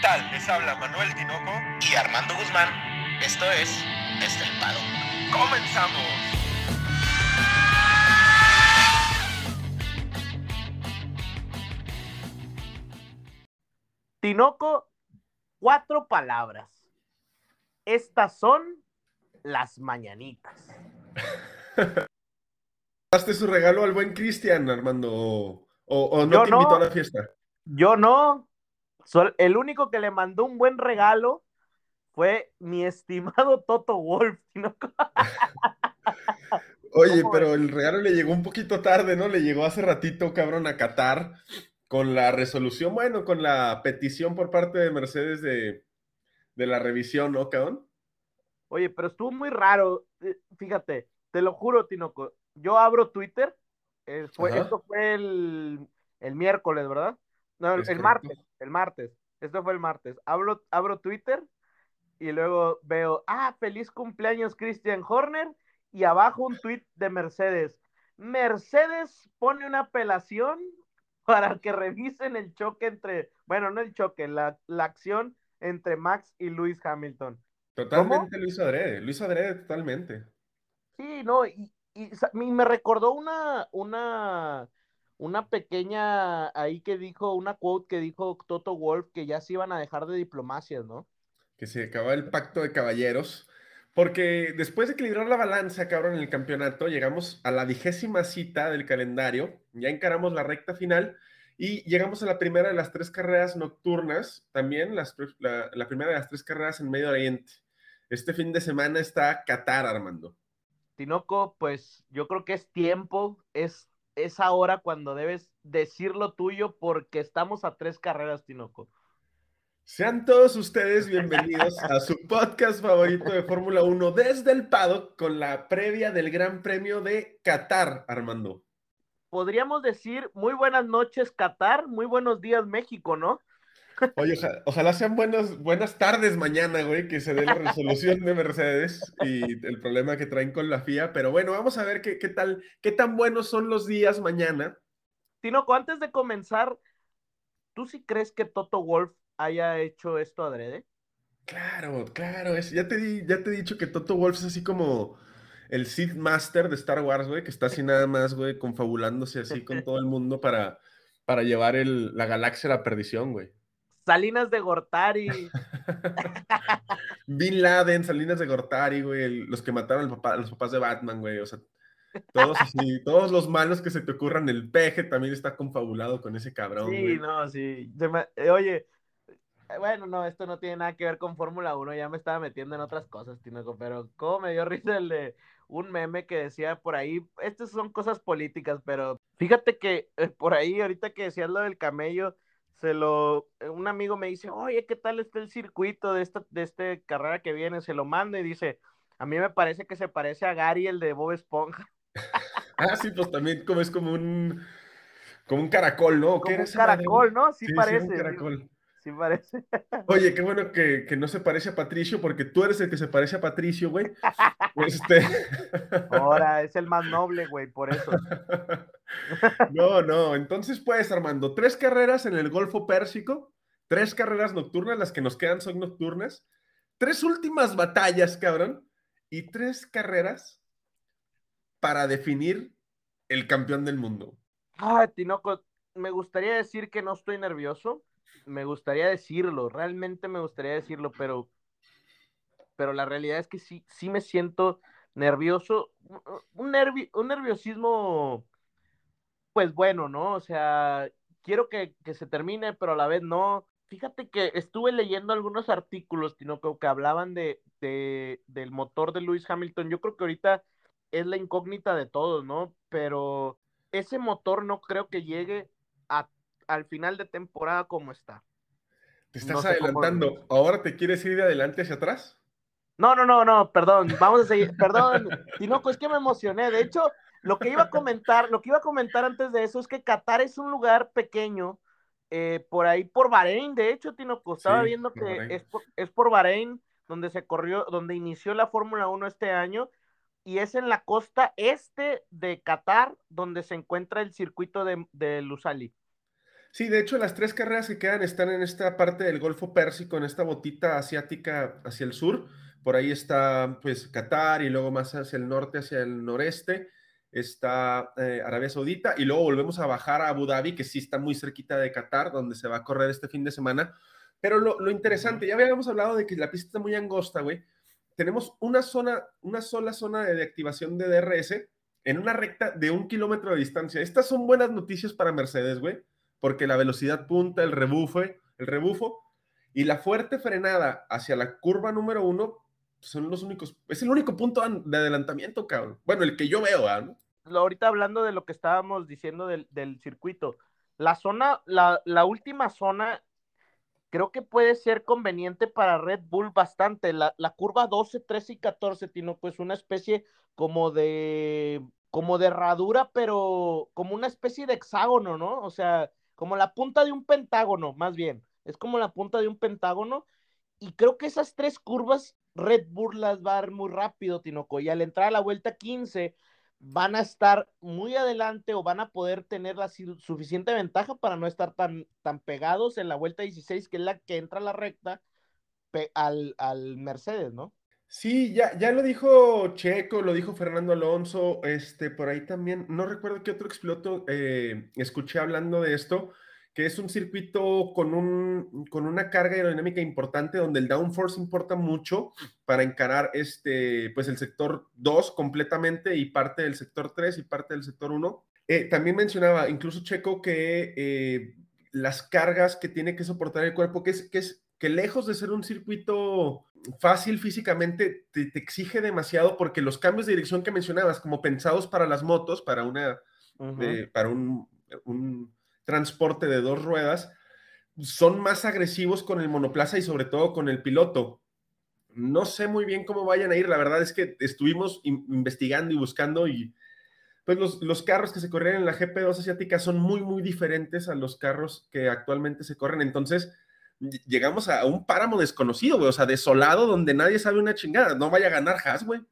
tal? Les habla Manuel Tinoco y Armando Guzmán. Esto es Desde el Pado. ¡Comenzamos! Tinoco, cuatro palabras. Estas son las mañanitas. ¿Daste su regalo al buen Cristian, Armando? ¿O, o no Yo te invitó no. a la fiesta? Yo no. El único que le mandó un buen regalo fue mi estimado Toto Wolf. Tinoco. Oye, ¿Cómo pero el regalo le llegó un poquito tarde, ¿no? Le llegó hace ratito, cabrón, a Qatar con la resolución, bueno, con la petición por parte de Mercedes de, de la revisión, ¿no, cabrón? Oye, pero estuvo muy raro. Eh, Fíjate, te lo juro, Tinoco. Yo abro Twitter. eh, fue- esto fue el, el miércoles, ¿verdad? No, el, martes. El martes. Esto fue el martes. Abro, abro Twitter y luego veo, ah, feliz cumpleaños Christian Horner. Y abajo un tweet de Mercedes. Mercedes pone una apelación para que revisen el choque entre, bueno, no el choque, la, la acción entre Max y Lewis Hamilton. Totalmente hizo adrede, hizo adrede totalmente. Sí, no, y, y y me recordó una, una, una pequeña ahí que dijo, una quote que dijo Toto Wolf que ya se iban a dejar de diplomacias, ¿no? que se acababa el pacto de caballeros, porque después de equilibrar la balanza, cabrón, en el campeonato, llegamos a la vigésima cita del calendario, ya encaramos la recta final y llegamos a la primera de las tres carreras nocturnas, también las, la, la primera de las tres carreras en Medio Oriente. Este fin de semana está Qatar, Armando. Tinoco, pues yo creo que es tiempo, es, es ahora cuando debes decir lo tuyo porque estamos a tres carreras, Tinoco. Sean todos ustedes bienvenidos a su podcast favorito de Fórmula 1 desde el paddock con la previa del Gran Premio de Qatar, Armando. Podríamos decir muy buenas noches, Qatar, muy buenos días, México, ¿no? Oye, oja- ojalá sean buenos, buenas tardes mañana, güey, que se dé la resolución de Mercedes y el problema que traen con la FIA. Pero bueno, vamos a ver qué, qué tal, qué tan buenos son los días mañana. Tinoco, antes de comenzar, ¿tú sí crees que Toto Wolf haya hecho esto adrede? Claro, claro, es, ya, te di- ya te he dicho que Toto Wolff es así como el Sith Master de Star Wars, güey, que está así nada más, güey, confabulándose así con todo el mundo para, para llevar el- la galaxia a la perdición, güey. Salinas de Gortari. Bin Laden, Salinas de Gortari, güey, los que mataron al papá- a los papás de Batman, güey, o sea, todos así, todos los malos que se te ocurran, el peje también está confabulado con ese cabrón, Sí, güey. no, sí. Eh, oye, eh, bueno, no, esto no tiene nada que ver con Fórmula 1, ya me estaba metiendo en otras cosas, Tinoco, pero cómo me dio risa el de un meme que decía por ahí, estas son cosas políticas, pero fíjate que eh, por ahí, ahorita que decías lo del camello, se lo, eh, un amigo me dice, oye, ¿qué tal está el circuito de esta, de este carrera que viene? Se lo mando y dice, a mí me parece que se parece a Gary, el de Bob Esponja. Ah, sí, pues también como es como un, como un caracol, ¿no? ¿O qué Como un caracol? ¿no? Sí, Sí, sí, parece. sí, sí parece. Oye, qué bueno que, que no se parece a Patricio, porque tú eres el que se parece a Patricio, güey. Este... Ahora es el más noble, güey, por eso. No, no. Entonces, pues, Armando, tres carreras en el Golfo Pérsico, tres carreras nocturnas, las que nos quedan son nocturnas, tres últimas batallas, cabrón, y tres carreras para definir el campeón del mundo. Ah, Tinoco, me gustaría decir que no estoy nervioso. Me gustaría decirlo, realmente me gustaría decirlo, pero, pero la realidad es que sí, sí me siento nervioso. Un, nervi- un nerviosismo, pues bueno, ¿no? O sea, quiero que, que se termine, pero a la vez no. Fíjate que estuve leyendo algunos artículos, Tinoco, que hablaban de, de, del motor de Lewis Hamilton. Yo creo que ahorita es la incógnita de todos, ¿no? Pero ese motor no creo que llegue a, al final de temporada como está. Te estás No sé cómo- adelantando. ¿Ahora te quieres ir de adelante hacia atrás? No, no, no, no, perdón, vamos a seguir, perdón, Tinoco, es que me emocioné. De hecho, lo que iba a comentar, lo que iba a comentar antes de eso es que Qatar es un lugar pequeño, eh, por ahí por Bahrein, de hecho, Tinoco, estaba Sí, viendo que Bahrein. es por, es por Bahrein donde se corrió, donde inició la Fórmula 1 este año, y es en la costa este de Qatar donde se encuentra el circuito de, de Lusali. Sí, de hecho, las tres carreras que quedan están en esta parte del Golfo Pérsico, en esta botita asiática hacia el sur. Por ahí está, pues, Qatar y luego más hacia el norte, hacia el noreste, está eh, Arabia Saudita y luego volvemos a bajar a Abu Dhabi, que sí está muy cerquita de Qatar, donde se va a correr este fin de semana. Pero lo, lo interesante, ya habíamos hablado de que la pista está muy angosta, güey. Tenemos una zona, una sola zona de activación de DRS en una recta de un kilómetro de distancia. Estas son buenas noticias para Mercedes, güey porque la velocidad punta, el rebufo, el rebufo y la fuerte frenada hacia la curva número uno son los únicos, es el único punto de adelantamiento, cabrón. Bueno, el que yo veo, ¿no? Ahorita hablando de lo que estábamos diciendo del, circuito, la zona, la, la, última zona, creo que puede ser conveniente para Red Bull bastante. La, la curva 12, 13 y 14, tiene pues una especie como de, como de herradura, pero como una especie de hexágono, ¿no? O sea, como la punta de un pentágono, más bien. Es como la punta de un pentágono. Y creo que esas tres curvas Red Bull las va a dar muy rápido, Tinoco. Y al entrar a la vuelta 15, van a estar muy adelante o van a poder tener la suficiente ventaja para no estar tan, tan pegados en la vuelta 16, que es la que entra a la recta al, al Mercedes, ¿no? Sí, ya, ya lo dijo Checo, lo dijo Fernando Alonso, este, por ahí también, no recuerdo qué otro expiloto eh, escuché hablando de esto, que es un circuito con, un, con una carga aerodinámica importante donde el downforce importa mucho para encarar este, pues el sector 2 completamente y parte del sector 3 y parte del sector 1. Eh, también mencionaba incluso Checo que eh, las cargas que tiene que soportar el cuerpo, que es, que es que lejos de ser un circuito fácil físicamente, te, exige demasiado porque los cambios de dirección que mencionabas, como pensados para las motos, para, una, para un, transporte de dos ruedas, son más agresivos con el monoplaza y sobre todo con el piloto. No sé muy bien cómo vayan a ir, la verdad es que estuvimos investigando y buscando y pues los, los, carros que se corren en la GP2 asiática son muy, muy diferentes a los carros que actualmente se corren. Entonces, llegamos a un páramo desconocido, güey, o sea, desolado donde nadie sabe una chingada. No vaya a ganar Haas, güey.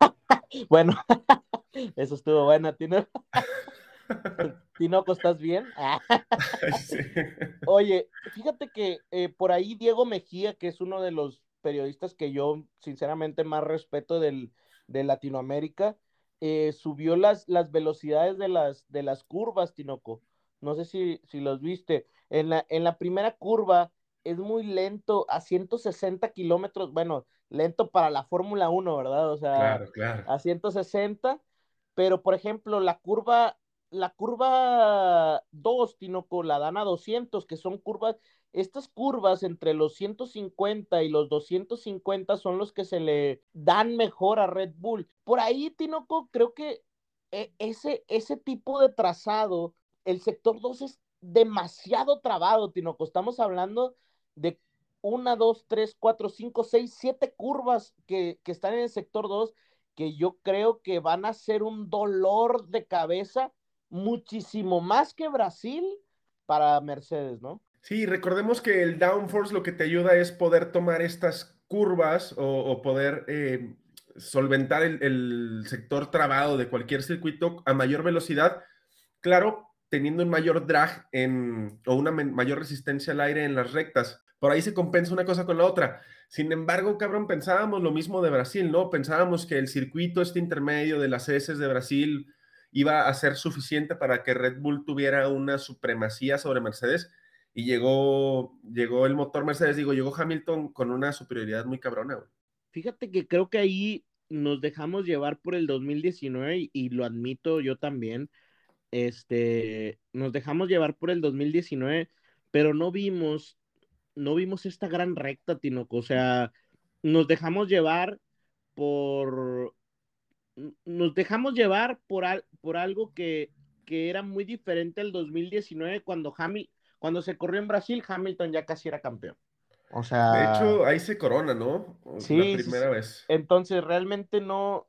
bueno, eso estuvo bueno, Tino. Tinoco, ¿estás bien? Oye, fíjate que eh, por ahí Diego Mejía, que es uno de los periodistas que yo sinceramente más respeto del, de Latinoamérica, eh, subió las, las velocidades de las, de las curvas, Tinoco. No sé si, si los viste. En la, en la primera curva es muy lento, a 160 kilómetros, bueno, lento para la Fórmula 1, ¿verdad? O sea, a 160, pero por ejemplo, la curva, la curva 2, Tinoco, la dan a 200, que son curvas, estas curvas entre los 150 y los 250 son los que se le dan mejor a Red Bull. Por ahí, Tinoco, creo que e, ese, ese tipo de trazado, el sector 2 es demasiado trabado, Tinoco. Estamos hablando de una, dos, tres, cuatro, cinco, seis, siete curvas que, están en el sector 2 que yo creo que van a ser un dolor de cabeza muchísimo más que Brasil para Mercedes, ¿no? Sí, recordemos que el downforce lo que te ayuda es poder tomar estas curvas o, poder eh, solventar el, sector trabado de cualquier circuito a mayor velocidad. Claro, teniendo un mayor drag en, o una mayor resistencia al aire en las rectas. Por ahí se compensa una cosa con la otra. Sin embargo, cabrón, pensábamos lo mismo de Brasil, ¿no? Pensábamos que el circuito este intermedio de las S de Brasil iba a ser suficiente para que Red Bull tuviera una supremacía sobre Mercedes y llegó, llegó el motor Mercedes, digo, llegó Hamilton con una superioridad muy cabrona. Güey. Fíjate que creo que ahí nos dejamos llevar por el 2019 y lo admito yo también este, nos dejamos llevar por el 2019, pero no vimos, no vimos esta gran recta, Tinoco, o sea, nos dejamos llevar por, nos dejamos llevar por, por algo que, que era muy diferente al 2019 cuando Hamilton, cuando se corrió en Brasil, Hamilton ya casi era campeón. O sea. De hecho, ahí se corona, ¿no? Sí. La primera vez. Entonces, realmente no.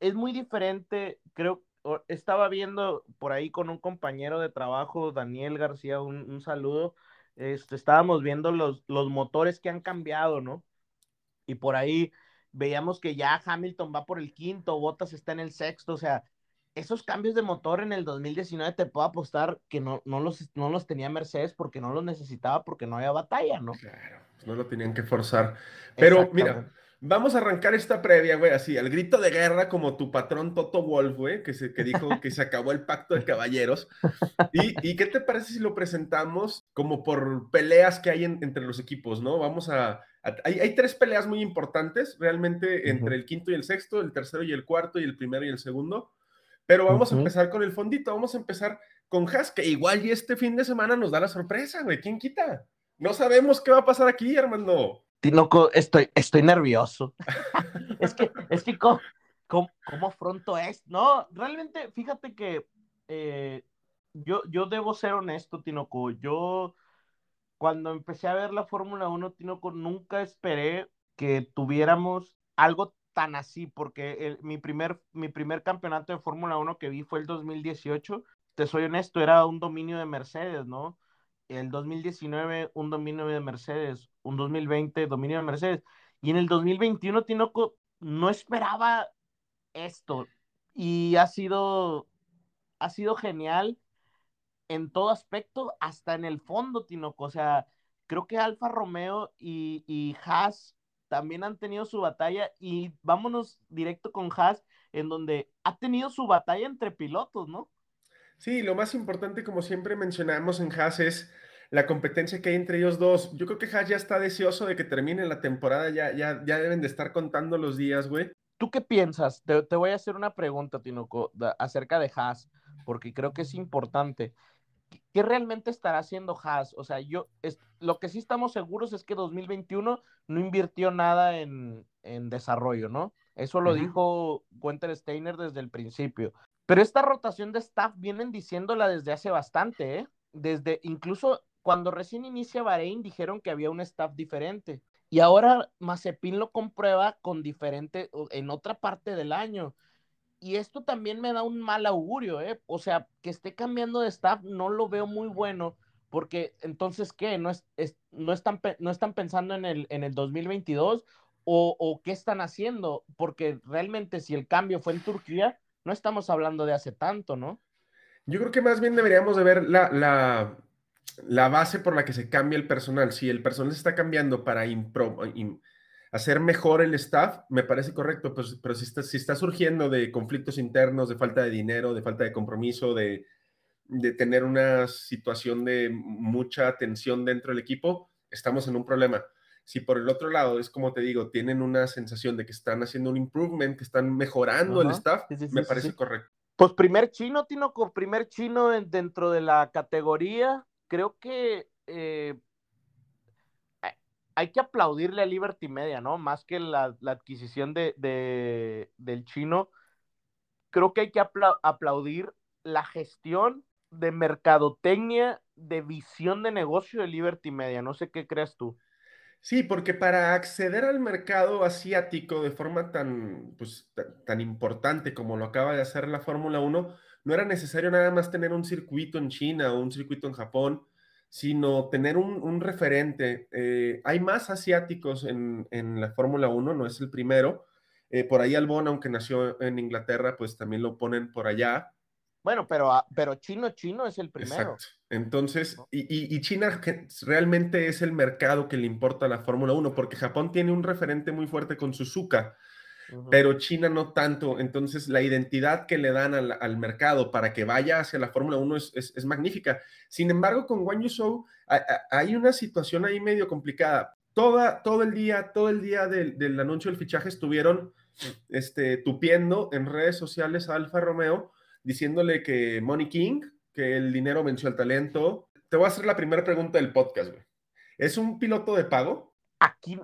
Es muy diferente. Creo, estaba viendo por ahí con un compañero de trabajo, Daniel García, un, saludo. Este, estábamos viendo los, los motores que han cambiado, ¿no? Y por ahí veíamos que ya Hamilton va por el quinto, Bottas está en el sexto, o sea, esos cambios de motor en el 2019 te puedo apostar que no, no, los, no los tenía Mercedes porque no los necesitaba porque no había batalla, ¿no? Claro, no lo tenían que forzar. Pero mira, vamos a arrancar esta previa, güey, así, al grito de guerra como tu patrón Toto Wolf, güey, que, se, que dijo que se acabó el pacto de caballeros. ¿Y, qué te parece si lo presentamos como por peleas que hay entre los equipos, ¿no? Vamos a... hay, hay, tres peleas muy importantes, realmente, entre el quinto y el sexto, el tercero y el cuarto, y el primero y el segundo. Pero vamos a empezar con el fondito, vamos a empezar con Haas, que igual y este fin de semana nos da la sorpresa, güey, ¿quién quita? No sabemos qué va a pasar aquí, Armando. Tinoco, estoy, estoy nervioso. es que, es que, ¿cómo, cómo, afronto esto? No, realmente, fíjate que eh, yo, yo debo ser honesto, Tinoco. Yo, cuando empecé a ver la Fórmula 1, Tinoco, nunca esperé que tuviéramos algo tan así, porque mi, primer, mi primer campeonato de Fórmula 1 que vi fue el 2018. Te soy honesto, era un dominio de Mercedes, ¿no? El 2019, un dominio de Mercedes. Un 2020, dominio de Mercedes. Y en el 2021, Tinoco, no esperaba esto. Y ha sido, ha sido genial en todo aspecto, hasta en el fondo, Tinoco. O sea, creo que Alfa Romeo y, y Haas también han tenido su batalla y vámonos directo con Haas, en donde ha tenido su batalla entre pilotos, ¿no? Sí, lo más importante, como siempre mencionamos en Haas, es la competencia que hay entre ellos dos. Yo creo que Haas ya está deseoso de que termine la temporada, ya, ya, ya deben de estar contando los días, güey. ¿Tú qué piensas? Te, te voy a hacer una pregunta, Tinoco, acerca de Haas, porque creo que es importante. ¿qué realmente estará haciendo Haas? O sea, yo, es, lo que sí estamos seguros es que 2021 no invirtió nada en, desarrollo, ¿no? Eso lo dijo Winter Steiner desde el principio. Pero esta rotación de staff vienen diciéndola desde hace bastante, ¿eh? Desde incluso cuando recién inicia Bahrein dijeron que había un staff diferente. Y ahora Mazepin lo comprueba con diferente en otra parte del año y esto también me da un mal augurio, ¿eh? O sea, que esté cambiando de staff no lo veo muy bueno, porque entonces, ¿qué? ¿No, es, no, están, no están pensando en el, en el 2022 o, o qué están haciendo? Porque realmente si el cambio fue en Turquía, no estamos hablando de hace tanto, ¿no? Yo creo que más bien deberíamos de ver la, la, la base por la que se cambia el personal. Si el personal se está cambiando para impro, hacer mejor el staff, me parece correcto, pues, pero si está, si está surgiendo de conflictos internos, de falta de dinero, de falta de compromiso, de, de tener una situación de mucha tensión dentro del equipo, estamos en un problema. Si por el otro lado es como te digo, tienen una sensación de que están haciendo un improvement, que están mejorando el staff, me parece correcto. Pues primer chino, Tino, con primer chino dentro de la categoría, creo que eh, hay que aplaudirle a Liberty Media, ¿no? Más que la, adquisición de, del chino, creo que hay que aplaudir la gestión de mercadotecnia, de visión de negocio de Liberty Media. No sé qué crees tú. Sí, porque para acceder al mercado asiático de forma tan, pues, tan importante como lo acaba de hacer la Fórmula 1, no era necesario nada más tener un circuito en China o un circuito en Japón sino tener un, referente. Eh, hay más asiáticos en, la Fórmula 1, no es el primero. Eh, por ahí Albon, aunque nació en Inglaterra, pues también lo ponen por allá. Bueno, pero, ah, pero chino, chino es el primero. Exacto. Entonces, y, y, China realmente es el mercado que le importa a la Fórmula 1, porque Japón tiene un referente muy fuerte con Suzuka pero China no tanto. Entonces, la identidad que le dan al, mercado para que vaya hacia la Fórmula 1 es, magnífica. Sin embargo, con Wang Yuzhou hay una situación ahí medio complicada. Toda, todo el día, todo el día del, anuncio del fichaje estuvieron este, tupiendo en redes sociales a Alfa Romeo diciéndole que Money King, que el dinero venció al talento. Te voy a hacer la primera pregunta del podcast, güey. ¿Es un piloto de pago? Aquí,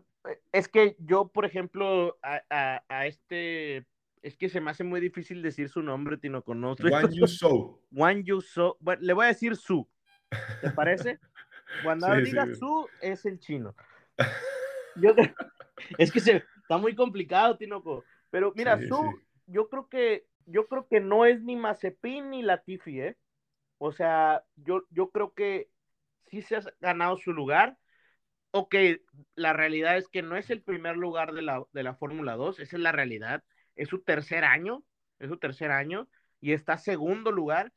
es que yo, por ejemplo, a, este, es que se me hace muy difícil decir su nombre, Tino, conozco. Juan Yuso. Juan Yuso. Bueno, le voy a decir Su. ¿Te parece? Cuando diga Su, es el chino. es que se, está muy complicado, Tinoco. Pero mira, Su, yo creo que, yo creo que no es ni Mazepin ni Latifi, ¿eh? O sea, yo, yo creo que sí se ha ganado su lugar ok, la realidad es que no es el primer lugar de la, de la Fórmula 2, esa es la realidad. Es su tercer año, es su tercer año, y está segundo lugar,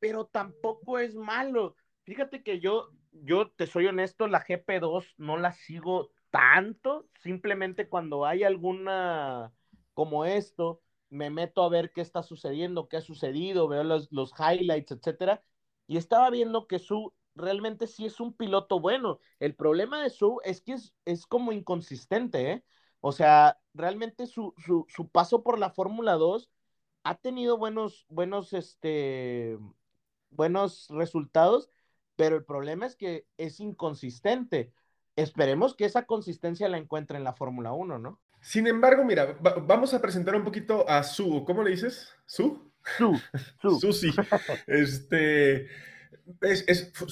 pero tampoco es malo. Fíjate que yo, yo te soy honesto, la GP2 no la sigo tanto, simplemente cuando hay alguna como esto, me meto a ver qué está sucediendo, qué ha sucedido, veo los, los highlights, etcétera, y estaba viendo que su realmente sí es un piloto bueno. El problema de su es que es, es como inconsistente, ¿eh? O sea, realmente su, su, su paso por la Fórmula 2 ha tenido buenos, buenos, este, buenos resultados, pero el problema es que es inconsistente. Esperemos que esa consistencia la encuentre en la Fórmula 1, ¿no? Sin embargo, mira, vamos a presentar un poquito a Su, ¿cómo le dices? ¿Su? Su, Su. Susi. Este,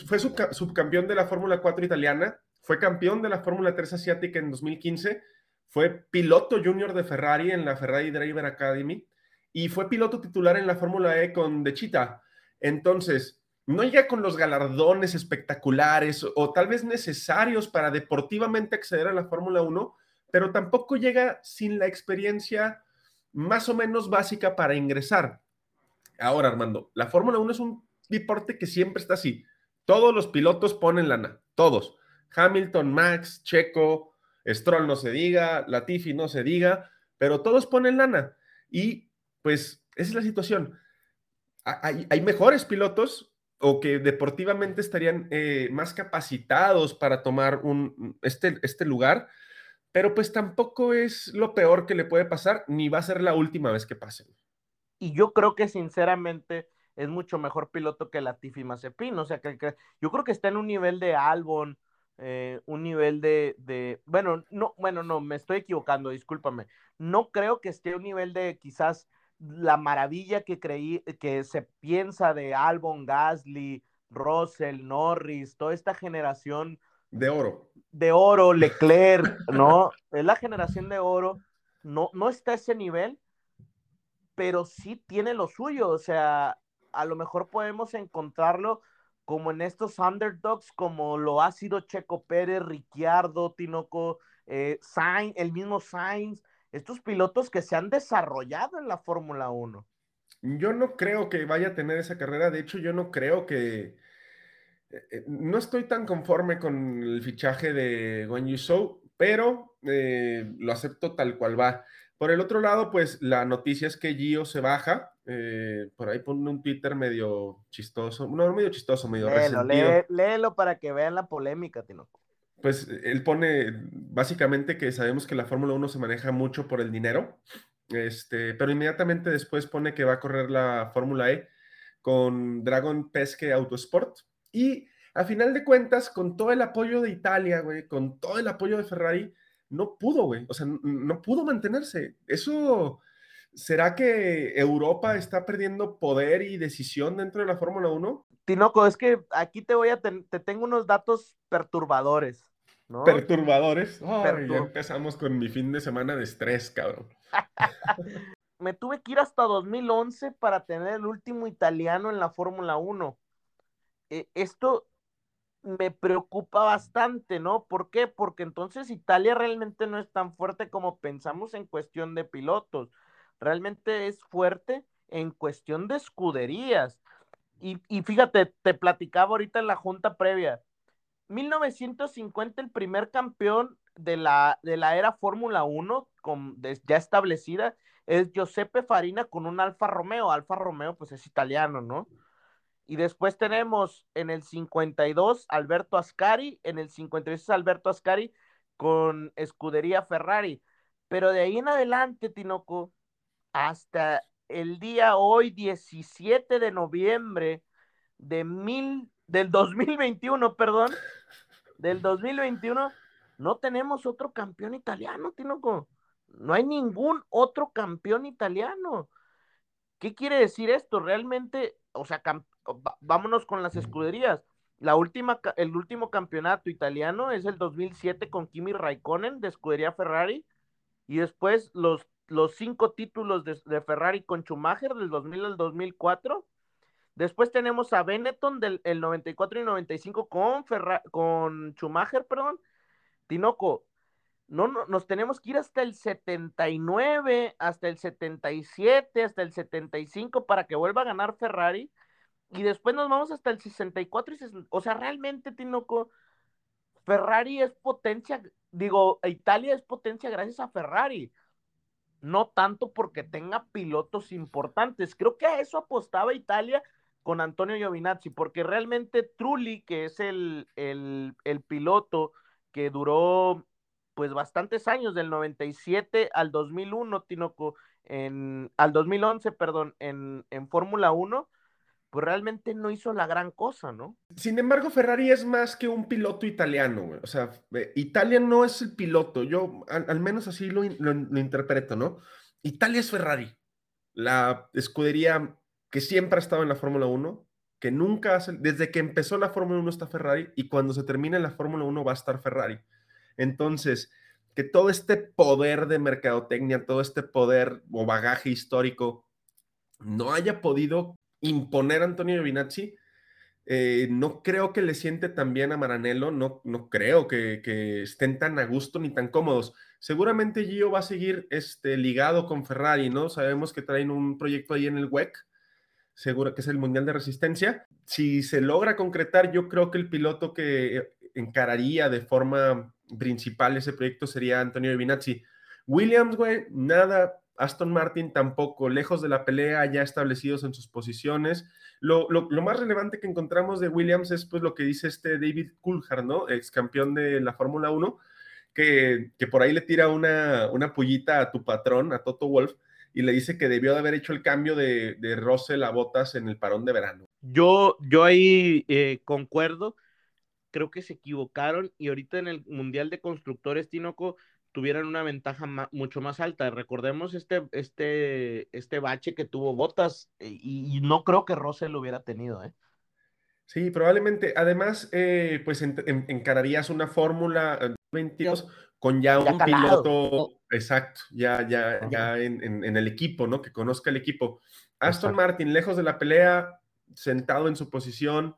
fue subcampeón de la Fórmula 4 italiana, fue campeón de la Fórmula 3 asiática en 2015, fue piloto junior de Ferrari en la Ferrari Driver Academy y fue piloto titular en la Fórmula E con De Chita. Entonces, no llega con los galardones espectaculares o tal vez necesarios para deportivamente acceder a la Fórmula 1, pero tampoco llega sin la experiencia más o menos básica para ingresar. Ahora, Armando, la Fórmula 1 es un deporte que siempre está así. Todos los pilotos ponen lana, todos. Hamilton, Max, Checo, Stroll no se diga, Latifi no se diga, pero todos ponen lana. Y pues esa es la situación. Hay, mejores pilotos o que deportivamente estarían eh, más capacitados para tomar un, este, este lugar, pero pues tampoco es lo peor que le puede pasar, ni va a ser la última vez que pase. Y yo creo que sinceramente es mucho mejor piloto que Latifi Mazepin, o sea, que, yo creo que está en un nivel de Albon, eh, un nivel de, de, bueno, no, bueno, no, me estoy equivocando, discúlpame, no creo que esté a un nivel de quizás la maravilla que creí, que se piensa de Albon, Gasly, Russell, Norris, toda esta generación. De oro. De oro, Leclerc, ¿no? Es la generación de oro. No, no está a ese nivel, pero sí tiene lo suyo. O sea, a lo mejor podemos encontrarlo como en estos underdogs, como lo ha sido Checo Pérez, Ricciardo, Tinoco, eh, Sainz, el mismo Sainz, estos pilotos que se han desarrollado en la Fórmula 1. Yo no creo que vaya a tener esa carrera, de hecho yo no creo que... Eh, eh, no estoy tan conforme con el fichaje de Guan Yu Zhou, pero lo acepto tal cual va. Por el otro lado, pues la noticia es que Gio se baja. Eh, por ahí pone un Twitter medio chistoso, no, medio chistoso, medio léelo, léelo para que vean la polémica, Tinoco. Pues él pone básicamente que sabemos que la Fórmula 1 se maneja mucho por el dinero, este, pero inmediatamente después pone que va a correr la Fórmula E con Dragon Pesque Autosport. Y a final de cuentas, con todo el apoyo de Italia, güey, con todo el apoyo de Ferrari, no pudo, güey. O sea, no pudo mantenerse. Eso, ¿será que Europa está perdiendo poder y decisión dentro de la Fórmula 1? Tinoco, es que aquí te voy a, te tengo unos datos perturbadores. ¿no? Perturbadores. ya empezamos con mi fin de semana de estrés, cabrón. Me tuve que ir hasta 2011 para tener el último italiano en la Fórmula 1. Eh, esto me preocupa bastante, ¿no? ¿Por qué? Porque entonces Italia realmente no es tan fuerte como pensamos en cuestión de pilotos. Realmente es fuerte en cuestión de escuderías. Y, fíjate, te platicaba ahorita en la junta previa. 1950 el primer campeón de la, de la era Fórmula 1 con, ya establecida es Giuseppe Farina con un Alfa Romeo. Alfa Romeo pues es italiano, ¿no? Y después tenemos en el 52 Alberto Ascari, en el 56 Alberto Ascari con Escudería Ferrari. Pero de ahí en adelante, Tinoco, hasta el día hoy, 17 de noviembre de mil, del 2021, perdón, del 2021, no tenemos otro campeón italiano, Tinoco. No hay ningún otro campeón italiano. ¿Qué quiere decir esto? Realmente, o sea, vámonos con las escuderías. La última, el último campeonato italiano es el 2007 con Kimi Raikkonen de escudería Ferrari y después los, los cinco títulos de, Ferrari con Schumacher del 2000 al 2004. Después tenemos a Benetton del 94 y 95 con, con Schumacher, perdón. Tinoco, no, no, nos tenemos que ir hasta el 79, hasta el 77, hasta el 75 para que vuelva a ganar Ferrari. Y después nos vamos hasta el 64 y o sea, realmente Tinoco, Ferrari es potencia, digo, Italia es potencia gracias a Ferrari. No tanto porque tenga pilotos importantes. Creo que a eso apostaba Italia con Antonio Giovinazzi, porque realmente Trulli, que es el, el, el piloto que duró pues bastantes años, del 97 al 2001, Tinoco, en, al 2011, perdón, en, en Fórmula 1, pues realmente no hizo la gran cosa, ¿no? Sin embargo, Ferrari es más que un piloto italiano, güey. O sea, eh, Italia no es el piloto, yo al, menos así lo, lo, interpreto, ¿no? Italia es Ferrari, la escudería que siempre ha estado en la Fórmula 1, que nunca hace, desde que empezó la Fórmula 1 está Ferrari y cuando se termine la Fórmula 1 va a estar Ferrari. Entonces, que todo este poder de mercadotecnia, todo este poder o bagaje histórico no haya podido imponer a Antonio Giovinazzi, eh, no creo que le siente tan bien a Maranello, no, no creo que, estén tan a gusto ni tan cómodos. Seguramente Gio va a seguir este, ligado con Ferrari, ¿no? Sabemos que traen un proyecto ahí en el WEC, seguro que es el Mundial de Resistencia. Si se logra concretar, yo creo que el piloto que encararía de forma principal ese proyecto sería Antonio Giovinazzi. Williams, güey, nada. Aston Martin tampoco, lejos de la pelea, ya establecidos en sus posiciones. Lo, más relevante que encontramos de Williams es pues lo que dice este David Coulthard, ¿no? Ex campeón de la Fórmula 1, que, por ahí le tira una, una pullita a tu patrón, a Toto Wolf, y le dice que debió de haber hecho el cambio de, de Russell a Botas en el parón de verano. Yo, yo ahí eh, concuerdo creo que se equivocaron y ahorita en el Mundial de Constructores, Tinoco, tuvieron una ventaja mucho más alta. Recordemos este, este, este bache que tuvo Botas eh, y, no creo que Russell lo hubiera tenido, ¿eh? Sí, probablemente. Además, eh, pues encararías una fórmula 22 con ya, un piloto, exacto, ya, ya, ya en, el equipo, ¿no? Que conozca el equipo. Aston Martin, lejos de la pelea, sentado en su posición,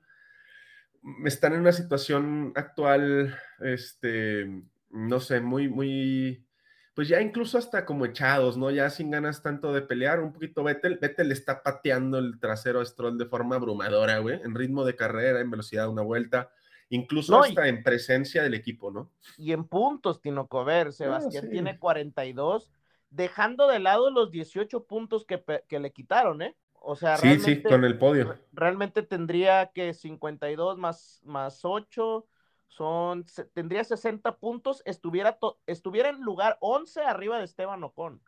están en una situación actual, este, no sé, muy, muy, pues ya incluso hasta como echados, ¿no? Ya sin ganas tanto de pelear, un poquito Vettel, Vettel está pateando el trasero a Stroll de forma abrumadora, güey, en ritmo de carrera, en velocidad de una vuelta, incluso hasta en presencia del equipo, ¿no? Y en puntos, Tino Cover, ah, Sebastián tiene 42, dejando de lado los 18 puntos que, que le quitaron, ¿eh? O sea, sí, sí, con el podio. Realmente tendría que 52 más, más 8 son, tendría 60 puntos, estuviera, estuviera en lugar 11 arriba de Esteban Ocon.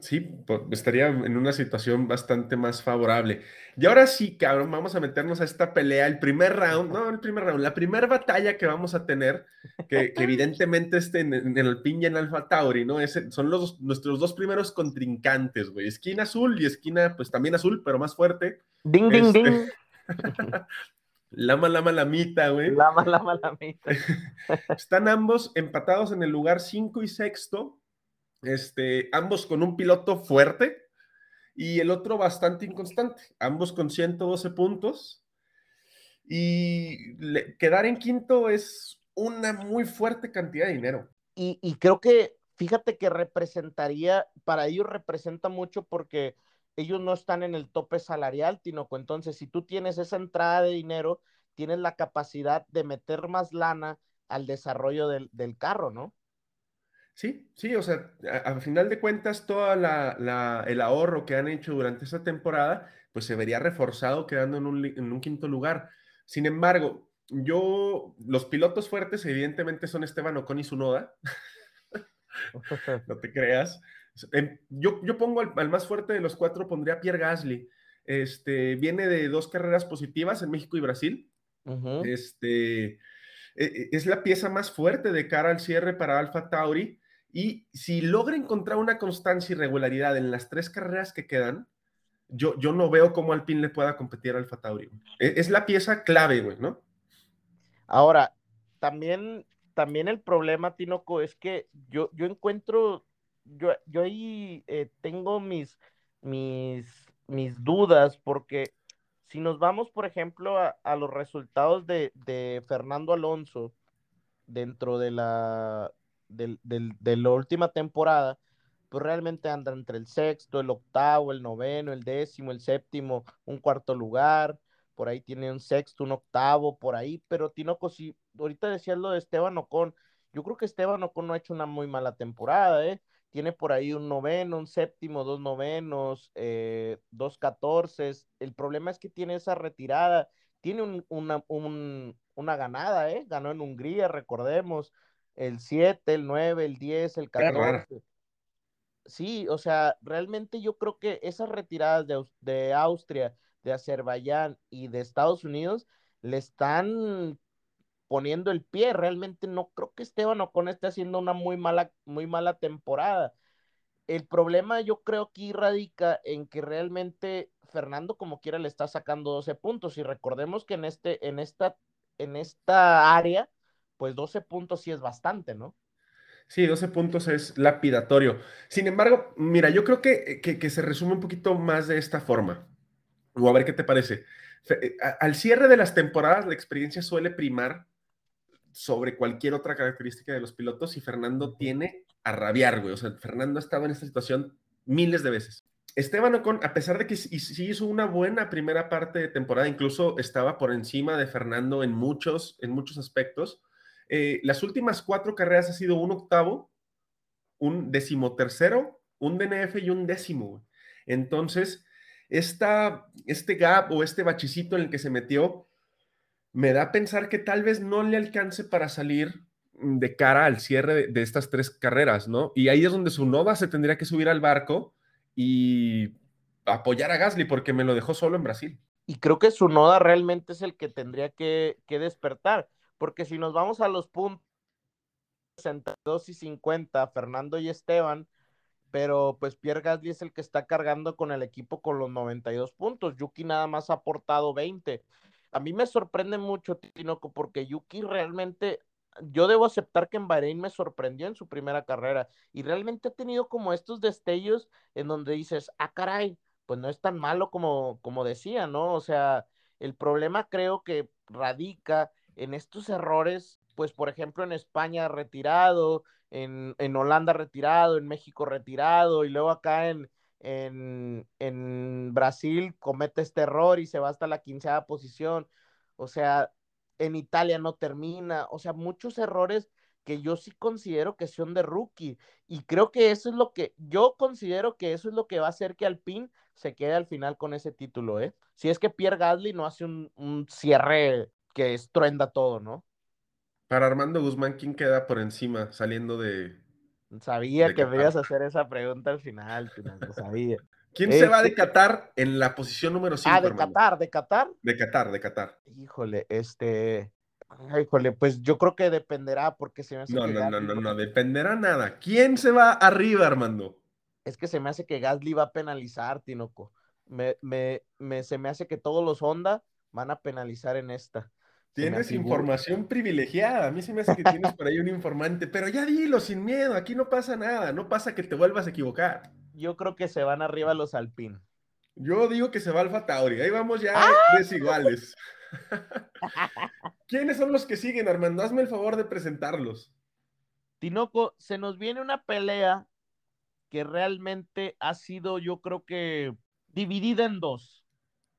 Sí, estaría en una situación bastante más favorable. Y ahora sí, cabrón, vamos a meternos a esta pelea, el primer round, no, el primer round, la primera batalla que vamos a tener, que, evidentemente esté en, el Alpine y en Alfa Tauri, ¿no? son los, nuestros dos primeros contrincantes, güey. Esquina azul y esquina, pues también azul, pero más fuerte. Ding, ding, ding. Lama, lama, lamita, güey. Lama, lama, lamita. Están ambos empatados en el lugar 5 y sexto este, ambos con un piloto fuerte y el otro bastante inconstante, ambos con 112 puntos. Y quedar en quinto es una muy fuerte cantidad de dinero. Y, creo que, fíjate que representaría, para ellos representa mucho porque ellos no están en el tope salarial, Tinoco. Entonces, si tú tienes esa entrada de dinero, tienes la capacidad de meter más lana al desarrollo del, del carro, ¿no? Sí, sí, o sea, al final de cuentas, todo el ahorro que han hecho durante esta temporada, pues se vería reforzado quedando en un, quinto lugar. Sin embargo, yo, los pilotos fuertes, evidentemente, son Esteban Ocon y Sunoda. no te creas. Yo, yo pongo al, más fuerte de los cuatro, pondría a Pierre Gasly. Este, viene de dos carreras positivas en México y Brasil. Este, e, e, es la pieza más fuerte de cara al cierre para Alfa Tauri. Y si logra encontrar una constancia y regularidad en las tres carreras que quedan, yo, yo no veo cómo Alpine le pueda competir al Fatauri. E, es, la pieza clave, güey, ¿no? Ahora, también, también el problema, Tinoco, es que yo, yo encuentro, yo, yo ahí eh, tengo mis, mis, mis dudas, porque si nos vamos, por ejemplo, a, a los resultados de, de Fernando Alonso dentro de la, del, del, de la última temporada, pues realmente anda entre el sexto, el octavo, el noveno, el décimo, el séptimo, un cuarto lugar, por ahí tiene un sexto, un octavo, por ahí, pero Tinoco, si ahorita decías lo de Esteban Ocon, yo creo que Esteban Ocon no ha hecho una muy mala temporada, ¿eh? Tiene por ahí un noveno, un séptimo, dos novenos, eh, dos catorces. El problema es que tiene esa retirada, tiene un, una, un, una ganada, ¿eh? Ganó en Hungría, recordemos, el 7, el 9, el 10, el 14 sí, o sea, realmente yo creo que esas retiradas de, de Austria, de Azerbaiyán y de Estados Unidos le están poniendo el pie. Realmente no creo que Esteban Ocon esté haciendo una muy mala, muy mala temporada. El problema yo creo que radica en que realmente Fernando como quiera le está sacando 12 puntos y recordemos que en este en esta en esta área pues 12 puntos sí es bastante, ¿no? Sí, 12 puntos es lapidatorio. Sin embargo, mira, yo creo que, que, se resume un poquito más de esta forma. O a ver qué te parece. Eh, al cierre de las temporadas, la experiencia suele primar sobre cualquier otra característica de los pilotos y Fernando tiene a rabiar, güey. O sea, Fernando ha estado en esta situación miles de veces. Esteban Ocon, a pesar de que sí hizo una buena primera parte de temporada, incluso estaba por encima de Fernando en muchos, en muchos aspectos, eh, las últimas cuatro carreras ha sido un octavo, un decimotercero, un DNF y un décimo. Entonces, esta, este gap o este bachicito en el que se metió me da a pensar que tal vez no le alcance para salir de cara al cierre de, estas tres carreras, ¿no? Y ahí es donde su Nova se tendría que subir al barco y apoyar a Gasly porque me lo dejó solo en Brasil. Y creo que su Noda realmente es el que tendría que, que despertar porque si nos vamos a los puntos 62 y 50, Fernando y Esteban, pero pues Pierre Gasly es el que está cargando con el equipo con los 92 puntos. Yuki nada más ha aportado 20. A mí me sorprende mucho, Tinoco, porque Yuki realmente, yo debo aceptar que en Bahrein me sorprendió en su primera carrera y realmente ha tenido como estos destellos en donde dices, ah, caray, pues no es tan malo como, como decía, ¿no? O sea, el problema creo que radica en estos errores, pues por ejemplo en España retirado, en, en Holanda retirado, en México retirado, y luego acá en, en, en, Brasil comete este error y se va hasta la quinceava posición. O sea, en Italia no termina. O sea, muchos errores que yo sí considero que son de rookie. Y creo que eso es lo que, yo considero que eso es lo que va a hacer que Alpine se quede al final con ese título, ¿eh? Si es que Pierre Gasly no hace un, un cierre que estruenda todo, ¿no? Para Armando Guzmán, ¿quién queda por encima saliendo de... Sabía que me ibas a hacer esa pregunta al final, lo sabía. ¿Quién se va de este Qatar en la posición número 5? Ah, de Qatar, de Qatar. De Qatar, de Qatar. Híjole, este... Híjole, pues yo creo que dependerá porque se me hace no, que no, no, no, no, dependerá nada. ¿Quién se va arriba, Armando? Es que se me hace que Gasly va a penalizar, Tinoco. Me, me, me, se me hace que todos los Honda van a penalizar en esta. Tienes información privilegiada. A mí se me hace que tienes por ahí un informante, pero ya dilo sin miedo. Aquí no pasa nada. No pasa que te vuelvas a equivocar. Yo creo que se van arriba los Alpine. Yo digo que se va Alfa Tauri. Ahí vamos ya ¡Ah! desiguales. ¿Quiénes son los que siguen, Armando? Hazme el favor de presentarlos. Tinoco, se nos viene una pelea que realmente ha sido, yo creo que, dividida en dos.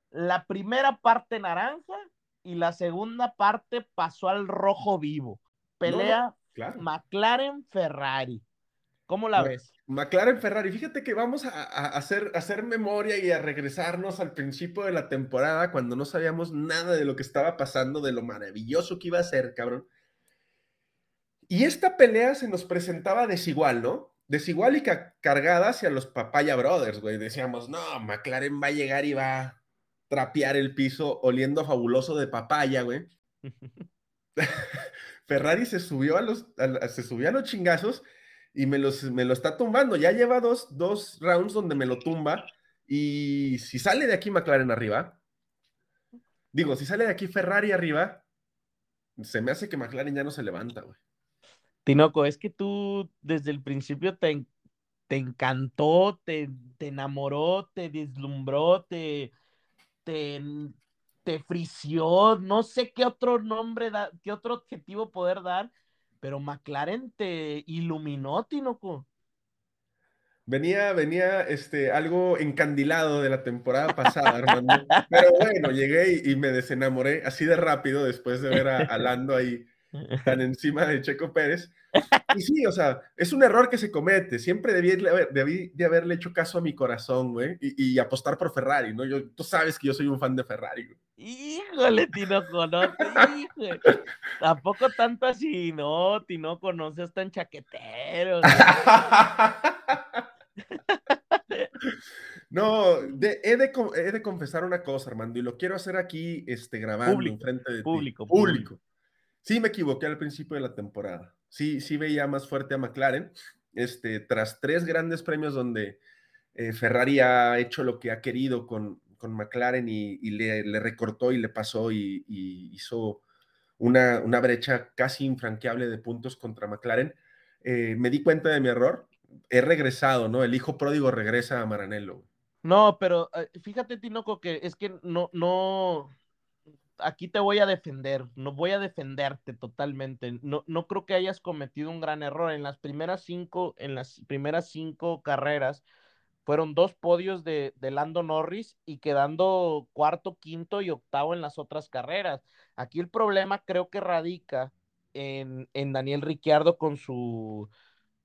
La primera parte naranja y la segunda parte pasó al rojo vivo. Pelea McLaren-Ferrari. ¿Cómo la ves? McLaren-Ferrari. Fíjate que vamos a, hacer, hacer memoria y a regresarnos al principio de la temporada cuando no sabíamos nada de lo que estaba pasando, de lo maravilloso que iba a ser, cabrón. Y esta pelea se nos presentaba desigual, ¿no? Desigual y cargada hacia los Papaya Brothers, güey. Decíamos, no, McLaren va a llegar y va trapear el piso oliendo fabuloso de papaya, güey. Ferrari se subió a los, se subió a los chingazos y me, los, me lo está tumbando. Ya lleva dos, dos rounds donde me lo tumba. Y si sale de aquí McLaren arriba, digo, si sale de aquí Ferrari arriba, se me hace que McLaren ya no se levanta, güey. Tinoco, es que tú desde el principio te, te encantó, te, te enamoró, te deslumbró, te, te, te frició, no sé qué otro nombre, da, qué otro objetivo poder dar, pero McLaren te iluminó, Tinoco. Venía, venía este, algo encandilado de la temporada pasada, hermano. Pero bueno, llegué y, me desenamoré así de rápido después de ver a, Lando ahí tan encima de Checo Pérez. Y sí, o sea, es un error que se comete. Siempre debí, debí de haberle hecho caso a mi corazón, güey, y, apostar por Ferrari, ¿no? Yo, tú sabes que yo soy un fan de Ferrari, güey. Híjole, Tinoco, no, híjole. Tampoco tanto así, no, Tinoco, no seas tan chaquetero. No, he, de, confesar una cosa, Armando, y lo quiero hacer aquí este, grabando en frente de público, público. Sí me equivoqué al principio de la temporada. Sí, sí veía más fuerte a McLaren. Este, tras tres grandes premios donde eh, Ferrari ha hecho lo que ha querido con, con McLaren y, le, recortó y le pasó y, hizo una, una, brecha casi infranqueable de puntos contra McLaren, eh, me di cuenta de mi error. He regresado, ¿no? El hijo pródigo regresa a Maranello. No, pero eh, fíjate, Tinoco, que es que no, no, aquí te voy a defender, no voy a defenderte totalmente. No, no creo que hayas cometido un gran error. En las primeras cinco, en las primeras cinco carreras, fueron dos podios de, de, Lando Norris y quedando cuarto, quinto y octavo en las otras carreras. Aquí el problema creo que radica en, en Daniel Ricciardo con su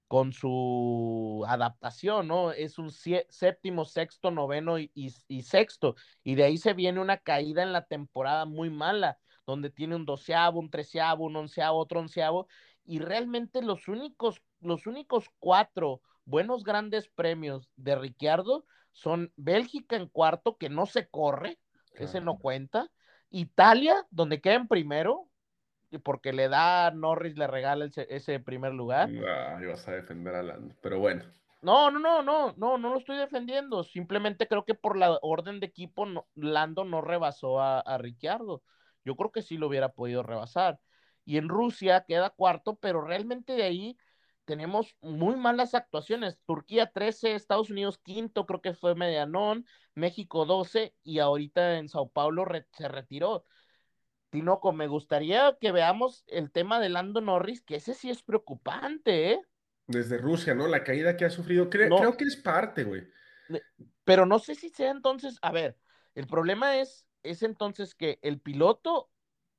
con su adaptación, ¿no? Es un séptimo, sexto, noveno y, sexto. Y de ahí se viene una caída en la temporada muy mala, donde tiene un doceavo, un treceavo, un onceavo, otro onceavo. Y realmente los únicos, los únicos cuatro buenos grandes premios de Ricciardo son Bélgica en cuarto, que no se corre, ese no cuenta. Italia, donde queda en primero, porque le da Norris, le regala ese, primer lugar. Ah, vas a defender a Lando, pero bueno. No, no, no, no, no, no lo estoy defendiendo. Simplemente creo que por la orden de equipo, Lando no rebasó a, a Ricciardo. Yo creo que sí lo hubiera podido rebasar. Y en Rusia queda cuarto, pero realmente de ahí tenemos muy malas actuaciones. Turquía 13, Estados Unidos quinto, creo que fue Medianón, México 12 y ahorita en Sao Paulo se retiró. Tinoco, me gustaría que veamos el tema de Lando Norris, que ese sí es preocupante, ¿eh? Desde Rusia, ¿no? La caída que ha sufrido, creo que es parte, güey. Pero no sé si sea entonces, a ver, el problema es, es entonces que el piloto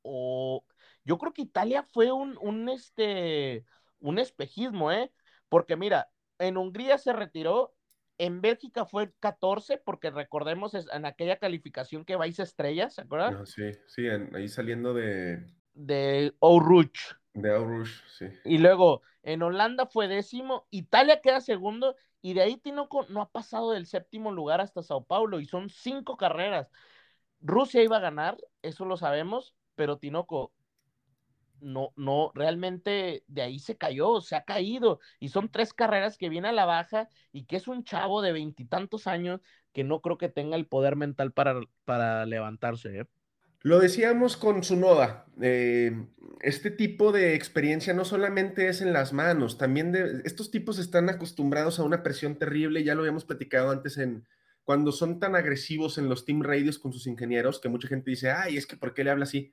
o yo creo que Italia fue un, un, este, un espejismo, ¿eh? Porque mira, en Hungría se retiró en Bélgica fue 14, porque recordemos en aquella calificación que vais estrellas, ¿se acuerdan? sí, sí, ahí saliendo de. De Ouruch. De Ouruch, sí. Y luego en Holanda fue décimo, Italia queda segundo, y de ahí Tinoco no ha pasado del séptimo lugar hasta Sao Paulo, y son cinco carreras. Rusia iba a ganar, eso lo sabemos, pero Tinoco, no, no, realmente de ahí se cayó, se ha caído. Y son tres carreras que viene a la baja y que es un chavo de veintitantos años que no creo que tenga el poder mental para, para levantarse. ¿eh? Lo decíamos con su noda, eh, este tipo de experiencia no solamente es en las manos, también de, estos tipos están acostumbrados a una presión terrible, ya lo habíamos platicado antes en cuando son tan agresivos en los team radios con sus ingenieros, que mucha gente dice, ay, es que ¿por qué le habla así?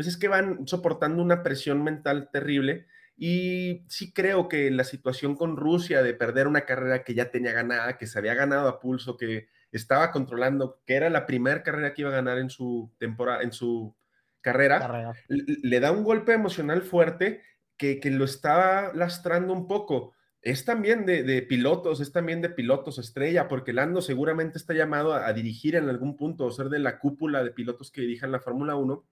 Pues es que van soportando una presión mental terrible. Y sí creo que la situación con Rusia de perder una carrera que ya tenía ganada, que se había ganado a pulso, que estaba controlando, que era la primera carrera que iba a ganar en su temporada, en su carrera, Le, da un golpe emocional fuerte que, lo está lastrando un poco. Es también de, pilotos, es también de pilotos estrella, porque Lando seguramente está llamado a, a dirigir en algún punto o ser de la cúpula de pilotos que dirijan la Fórmula 1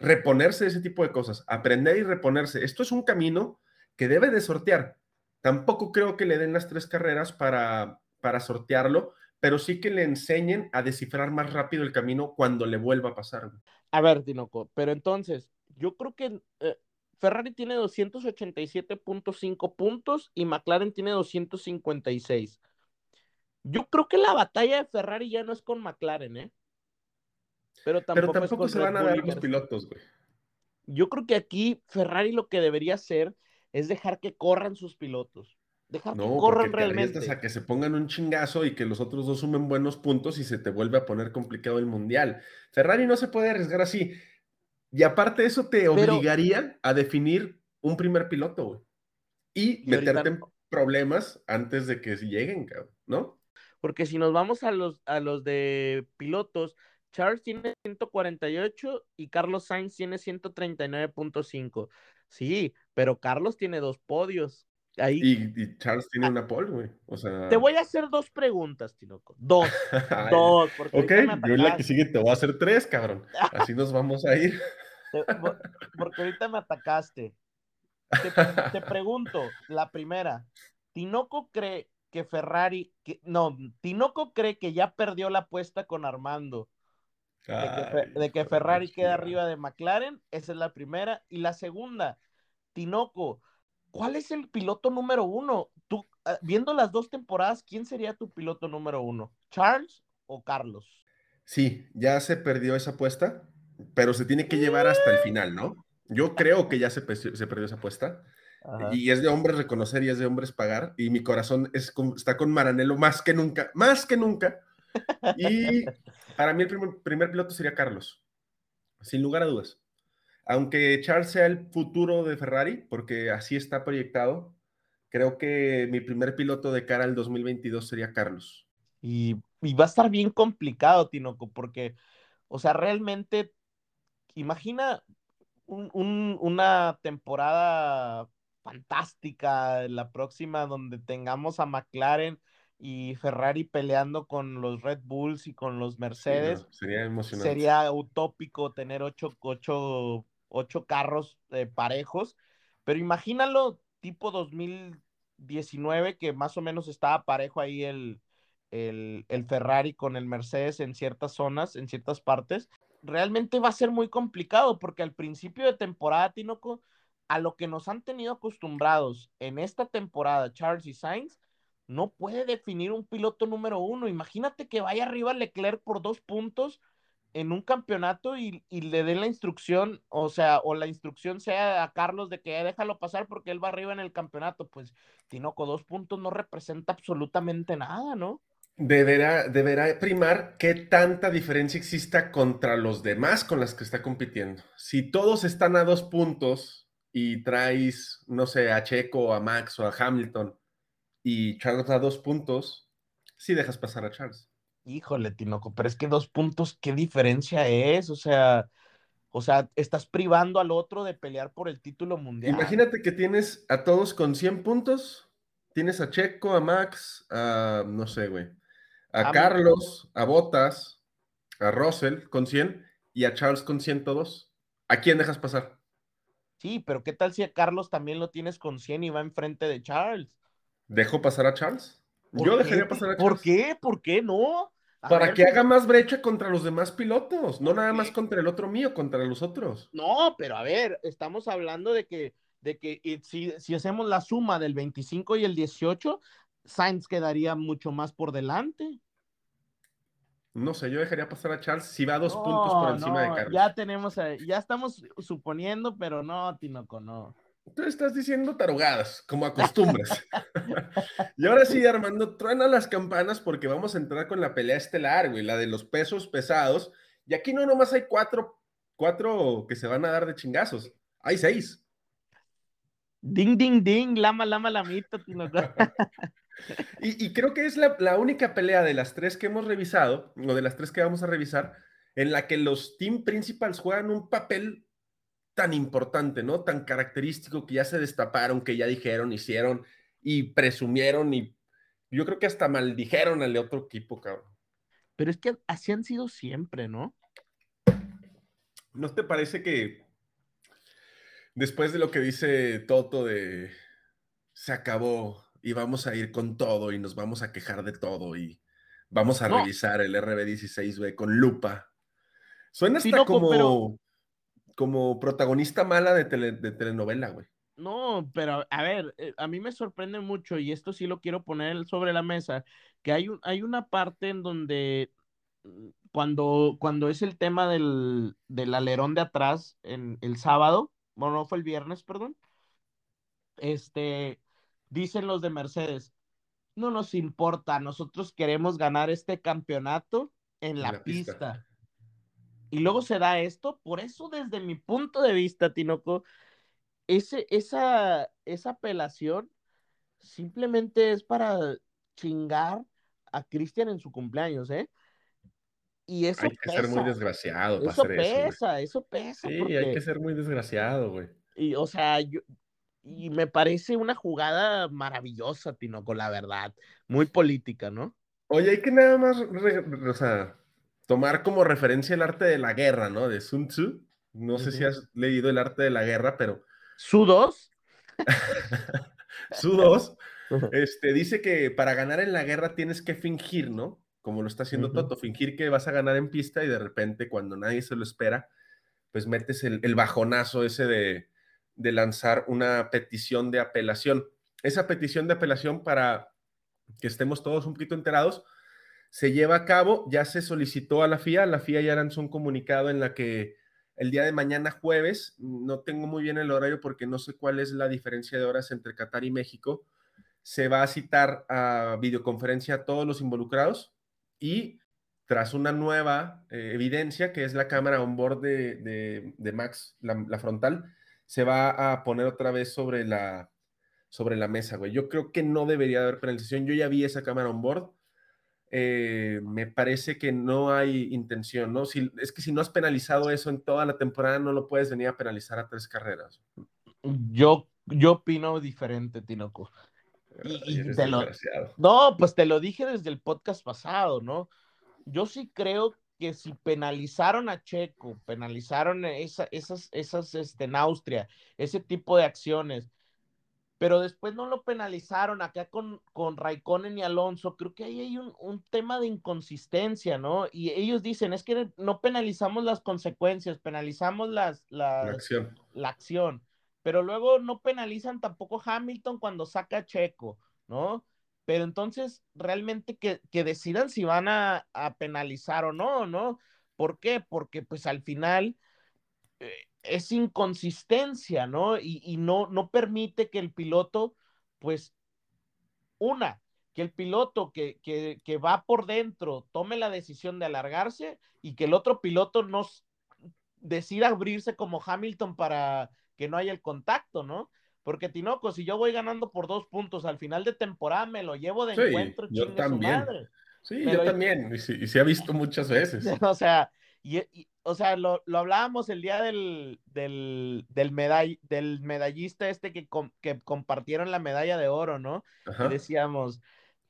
reponerse de ese tipo de cosas, aprender y reponerse. Esto es un camino que debe de sortear. Tampoco creo que le den las tres carreras para, para sortearlo, pero sí que le enseñen a descifrar más rápido el camino cuando le vuelva a pasar. A ver, Tinoco, pero entonces, yo creo que eh, Ferrari tiene 287.5 puntos y McLaren tiene 256. Yo creo que la batalla de Ferrari ya no es con McLaren, ¿eh? Pero tampoco, se van a dar los pilotos, güey. Yo creo que aquí Ferrari lo que debería hacer es dejar que corran sus pilotos. Dejar que corran realmente. a que se pongan un chingazo y que los otros dos sumen buenos puntos y se te vuelve a poner complicado el mundial. Ferrari no se puede arriesgar así. Y aparte eso te obligaría a definir un primer piloto, güey. Y, Y ahorita meterte en no. problemas antes de que lleguen, cabrón, ¿no? Porque si nos vamos a los, a los de pilotos, Charles tiene 148 y Carlos Sainz tiene 139.5. Sí, pero Carlos tiene dos podios. Ahí Y, y Charles tiene una pole, güey. O sea. te voy a hacer dos preguntas, Tinoco. Dos, dos. Porque Ok, yo en la que sigue te voy a hacer tres, cabrón. Así nos vamos a ir. Porque ahorita me atacaste. Te, te pregunto, la primera, ¿Tinoco cree que Ferrari, que, no, Tinoco cree que ya perdió la apuesta con Armando, de que, de que Ferrari queda arriba de McLaren? Esa es la primera. Y la segunda, Tinoco, ¿cuál es el piloto número uno? Tú, ah, viendo las dos temporadas, ¿quién sería tu piloto número uno? ¿Charles o Carlos? Sí, ya se perdió esa apuesta, pero se tiene que llevar hasta el final, ¿no? Yo creo que ya se, pe- se perdió esa apuesta. Ajá. Y es de hombres reconocer y es de hombres pagar. Y mi corazón es con- está con Maranello más que nunca, más que nunca. Y para mí el primer, primer piloto sería Carlos, sin lugar a dudas. Aunque Charles sea el futuro de Ferrari, porque así está proyectado, creo que mi primer piloto de cara al 2022 sería Carlos. Y, y va a estar bien complicado, Tinoco, porque, o sea, realmente, imagina un- un- una temporada fantástica, la próxima, donde tengamos a McLaren y Ferrari peleando con los Red Bulls y con los Sí, Mercedes. no, sería emocionante. Sería utópico tener ocho, ocho, ocho carros eh, parejos, pero imagínalo tipo 2019, que más o menos estaba parejo ahí el, el, el Ferrari con el Mercedes en ciertas zonas, en ciertas partes. Realmente va a ser muy complicado porque al principio de temporada, Tinoco, a lo que nos han tenido acostumbrados en esta temporada, Charles y Sainz, no puede definir un piloto número uno. Imagínate que vaya arriba Leclerc por dos puntos en un campeonato y, le den la instrucción, o sea, o la instrucción sea a Carlos de que "Eh, déjalo pasar porque él va arriba en el campeonato. Pues Tinoco, dos puntos no representa absolutamente nada, ¿no? Deberá, deberá primar qué tanta diferencia exista contra los demás con las que está compitiendo. Si todos están a dos puntos y traes, no sé, a Checo, a Max o a Hamilton y Charles a dos puntos, sí dejas pasar a Charles. Híjole, Tinoco, pero es que dos puntos, ¿qué diferencia es? O sea, o sea, estás privando al otro de pelear por el título mundial. Imagínate que tienes a todos con 100 puntos, tienes a Checo, a Max, a, no sé, güey, a A- Carlos, a Botas, a Russell con 100 y a Charles con 102. ¿A quién dejas pasar? Sí, pero ¿qué tal si a Carlos también lo tienes con 100 y va enfrente de Charles? ¿Dejo pasar a Charles? ¿Por Yo qué? dejaría pasar a Charles. ¿Por qué? ¿Por qué no? A Para ver, que haga más brecha contra los demás pilotos, no ¿Por nada más contra el otro mío, contra los otros. No, pero a ver, estamos hablando de que, de que si, si hacemos la suma del 25 y el 18, Sainz quedaría mucho más por delante. No sé, yo dejaría pasar a Charles si va dos puntos por No, encima de Carlos. Ya tenemos, ya estamos suponiendo, pero no, Tinoco, no. Tú estás diciendo tarugadas, como acostumbras. y ahora sí, Armando, truena las campanas porque vamos a entrar con la pelea estelar, güey, la de los pesos pesados. Y aquí no nomás hay cuatro, cuatro que se van a dar de chingazos. Hay seis. Ding, ding, ding, lama, lama, lamita, Tinoco. Y, y creo que es la, la única pelea de las tres que hemos revisado, o de las tres que vamos a revisar, en la que los team principals juegan un papel tan importante, ¿no? Tan característico que ya se destaparon, que ya dijeron, hicieron y presumieron y yo creo que hasta maldijeron al otro equipo, cabrón. Pero es que así han sido siempre, ¿no? ¿No te parece que después de lo que dice Toto de se acabó y vamos a ir con todo y nos vamos a quejar de todo y vamos a No. revisar el RB16, güey, con lupa? Suena hasta Sí, loco, como, pero- como protagonista mala de, tele- de telenovela, güey. No, pero a ver, eh, a mí me sorprende mucho y esto sí lo quiero poner sobre la mesa, que hay, un, hay una parte en donde mm, cuando, cuando es el tema del, del alerón de atrás en el sábado, bueno, no fue el viernes, perdón, este, dicen los de Mercedes, no nos importa, nosotros queremos ganar este campeonato en la, la pista. pista. Y luego se da esto, por eso desde mi punto de vista, Tinoco, ese, esa, esa apelación simplemente es para chingar a Cristian en su cumpleaños, ¿eh? Y eso Hay que pesa. ser muy desgraciado para Eso hacer pesa, eso pesa. Sí, porque- hay que ser muy desgraciado, güey. Y, o sea, yo, y me parece una jugada maravillosa, Tinoco, la verdad. Muy política, ¿no? Oye, hay que nada más, re- o sea, tomar como referencia el arte de la guerra, ¿no? De Sun Tzu. No sé si has leído el arte de la guerra, pero Su dos. Su 2 este, dice que para ganar en la guerra tienes que fingir, ¿no? Como lo está haciendo. Toto, fingir que vas a ganar en pista y de repente cuando nadie se lo espera, pues metes el, el bajonazo ese de, de lanzar una petición de apelación. Esa petición de apelación, para que estemos todos un poquito enterados, se lleva a cabo, ya se solicitó a la FIA, la FIA ya lanzó un comunicado en la que el día de mañana jueves, no tengo muy bien el horario porque no sé cuál es la diferencia de horas entre Qatar y México, se va a citar a videoconferencia a todos los involucrados y tras una nueva eh, evidencia, que es la cámara on board de, de, Max, la, la, frontal, se va a poner otra vez sobre la, sobre la mesa, güey. Yo creo que no debería haber penalización. Yo ya vi esa cámara on board. Eh, me parece que no hay intención, ¿no? Si, es que si no has penalizado eso en toda la temporada, no lo puedes venir a penalizar a tres carreras. Yo, yo opino diferente, Tinoco. Y, y te lo, no, pues te lo dije desde el podcast pasado, ¿no? Yo sí creo que si penalizaron a Checo, penalizaron esa, esas, esas, este, en Austria, ese tipo de acciones, pero después no lo penalizaron acá con, con Raikkonen y Alonso, creo que ahí hay un, un, tema de inconsistencia, ¿no? Y ellos dicen, es que no penalizamos las consecuencias, penalizamos las, las, la acción. La acción pero luego no penalizan tampoco Hamilton cuando saca a Checo, ¿no? Pero entonces realmente que, que decidan si van a, a, penalizar o no, ¿no? ¿Por qué? Porque pues al final eh, es inconsistencia, ¿no? Y, y, no, no permite que el piloto, pues, una, que el piloto que, que, que va por dentro tome la decisión de alargarse y que el otro piloto no decida abrirse como Hamilton para que no haya el contacto, ¿no? Porque Tinoco, si yo voy ganando por dos puntos al final de temporada, me lo llevo de sí, encuentro, yo también. Sí, me yo lo... también, y se sí, sí ha visto muchas veces. o sea, y, y, o sea, lo, lo, hablábamos el día del, del, del, medall, del medallista este que, com, que compartieron la medalla de oro, ¿no? Ajá. Y decíamos,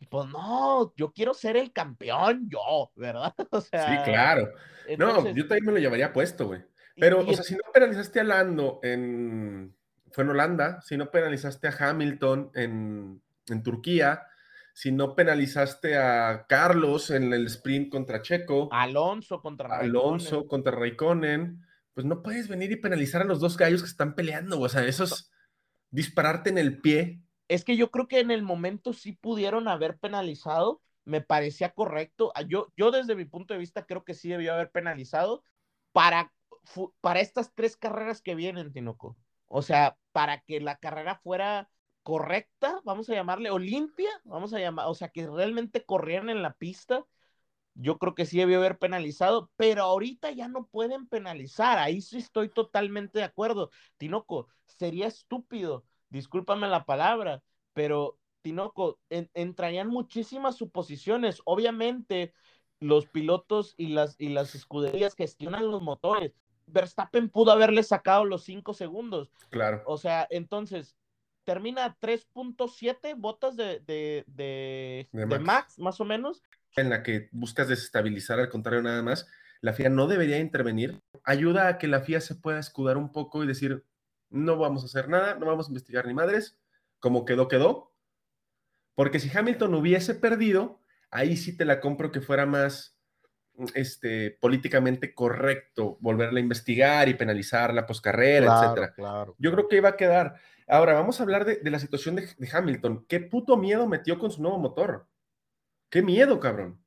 pues no, yo quiero ser el campeón, yo, ¿verdad? O sea, sí, claro. Entonces, no, yo también me lo llevaría puesto, güey. Pero, y, o sea, si no penalizaste a Lando en. Fue en Holanda, si no penalizaste a Hamilton en, en Turquía, si no penalizaste a Carlos en el sprint contra Checo, Alonso contra Alonso Raikkonen. contra Raikkonen, pues no puedes venir y penalizar a los dos gallos que están peleando, o sea, eso es dispararte en el pie. Es que yo creo que en el momento sí pudieron haber penalizado, me parecía correcto. Ah, Yo, yo desde mi punto de vista creo que sí debió haber penalizado para para estas tres carreras que vienen, Tinoco. O sea, para que la carrera fuera correcta, vamos a llamarle, o limpia, vamos a llamar, o sea, que realmente corrieran en la pista, yo creo que sí debió haber penalizado, pero ahorita ya no pueden penalizar, ahí sí estoy totalmente de acuerdo. Tinoco, sería estúpido, discúlpame la palabra, pero Tinoco, en, entrarían muchísimas suposiciones, obviamente los pilotos y las, y las escuderías gestionan los motores, Verstappen pudo haberle sacado los 5 segundos. Claro. O sea, entonces, termina 3.7 botas de, de, de, de, Max. Max, más o menos. En la que buscas desestabilizar, al contrario, nada más, la FIA no debería intervenir. Ayuda a que la FIA se pueda escudar un poco y decir, no vamos a hacer nada, no vamos a investigar ni madres, como quedó, quedó. Porque si Hamilton hubiese perdido, ahí sí te la compro que fuera más este, políticamente correcto volverla a investigar y penalizar la poscarrera, claro, etcétera. Claro, Yo creo que iba a quedar. Ahora, vamos a hablar de, de la situación de, de, Hamilton. ¿Qué puto miedo metió con su nuevo motor? ¿Qué miedo, cabrón?